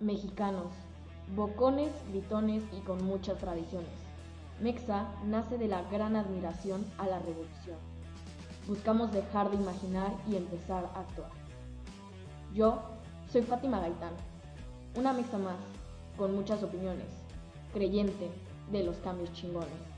mexicanos, bocones, gritones y con muchas tradiciones. Mexa nace de la gran admiración a la revolución. Buscamos dejar de imaginar y empezar a actuar. Yo soy Fátima Gaitán, una mexa más, con muchas opiniones, creyente de los cambios chingones.